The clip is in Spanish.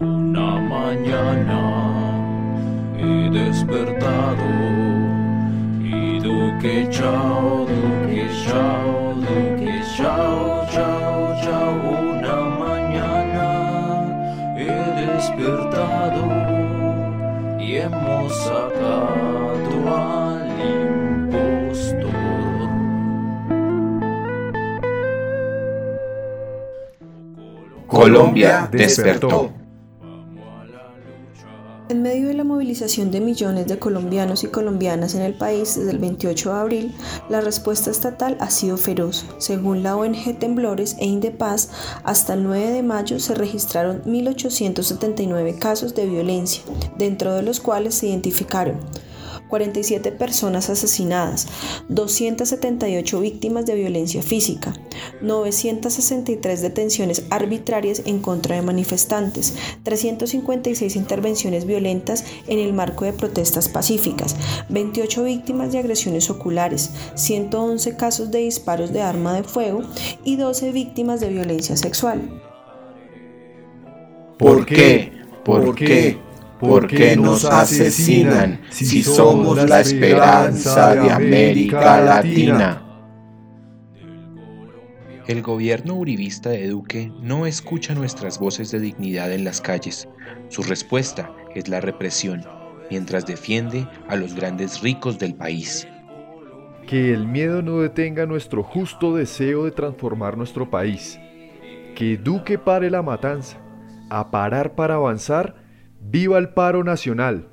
Una mañana he despertado y Duque chao, Duque chao, Duque chao, chao, chao. Una mañana he despertado y hemos sacado al impostor. Colombia despertó. En medio de la movilización de millones de colombianos y colombianas en el país desde el 28 de abril, la respuesta estatal ha sido feroz. Según la ONG Temblores e Indepaz, hasta el 9 de mayo se registraron 1.879 casos de violencia, dentro de los cuales se identificaron 47 personas asesinadas, 278 víctimas de violencia física, 963 detenciones arbitrarias en contra de manifestantes, 356 intervenciones violentas en el marco de protestas pacíficas, 28 víctimas de agresiones oculares, 111 casos de disparos de arma de fuego y 12 víctimas de violencia sexual. ¿Por qué? ¿Por qué? ¿Por qué nos asesinan si somos la esperanza de América Latina? El gobierno uribista de Duque no escucha nuestras voces de dignidad en las calles. Su respuesta es la represión, mientras defiende a los grandes ricos del país. Que el miedo no detenga nuestro justo deseo de transformar nuestro país. Que Duque pare la matanza. A parar para avanzar Viva el paro nacional.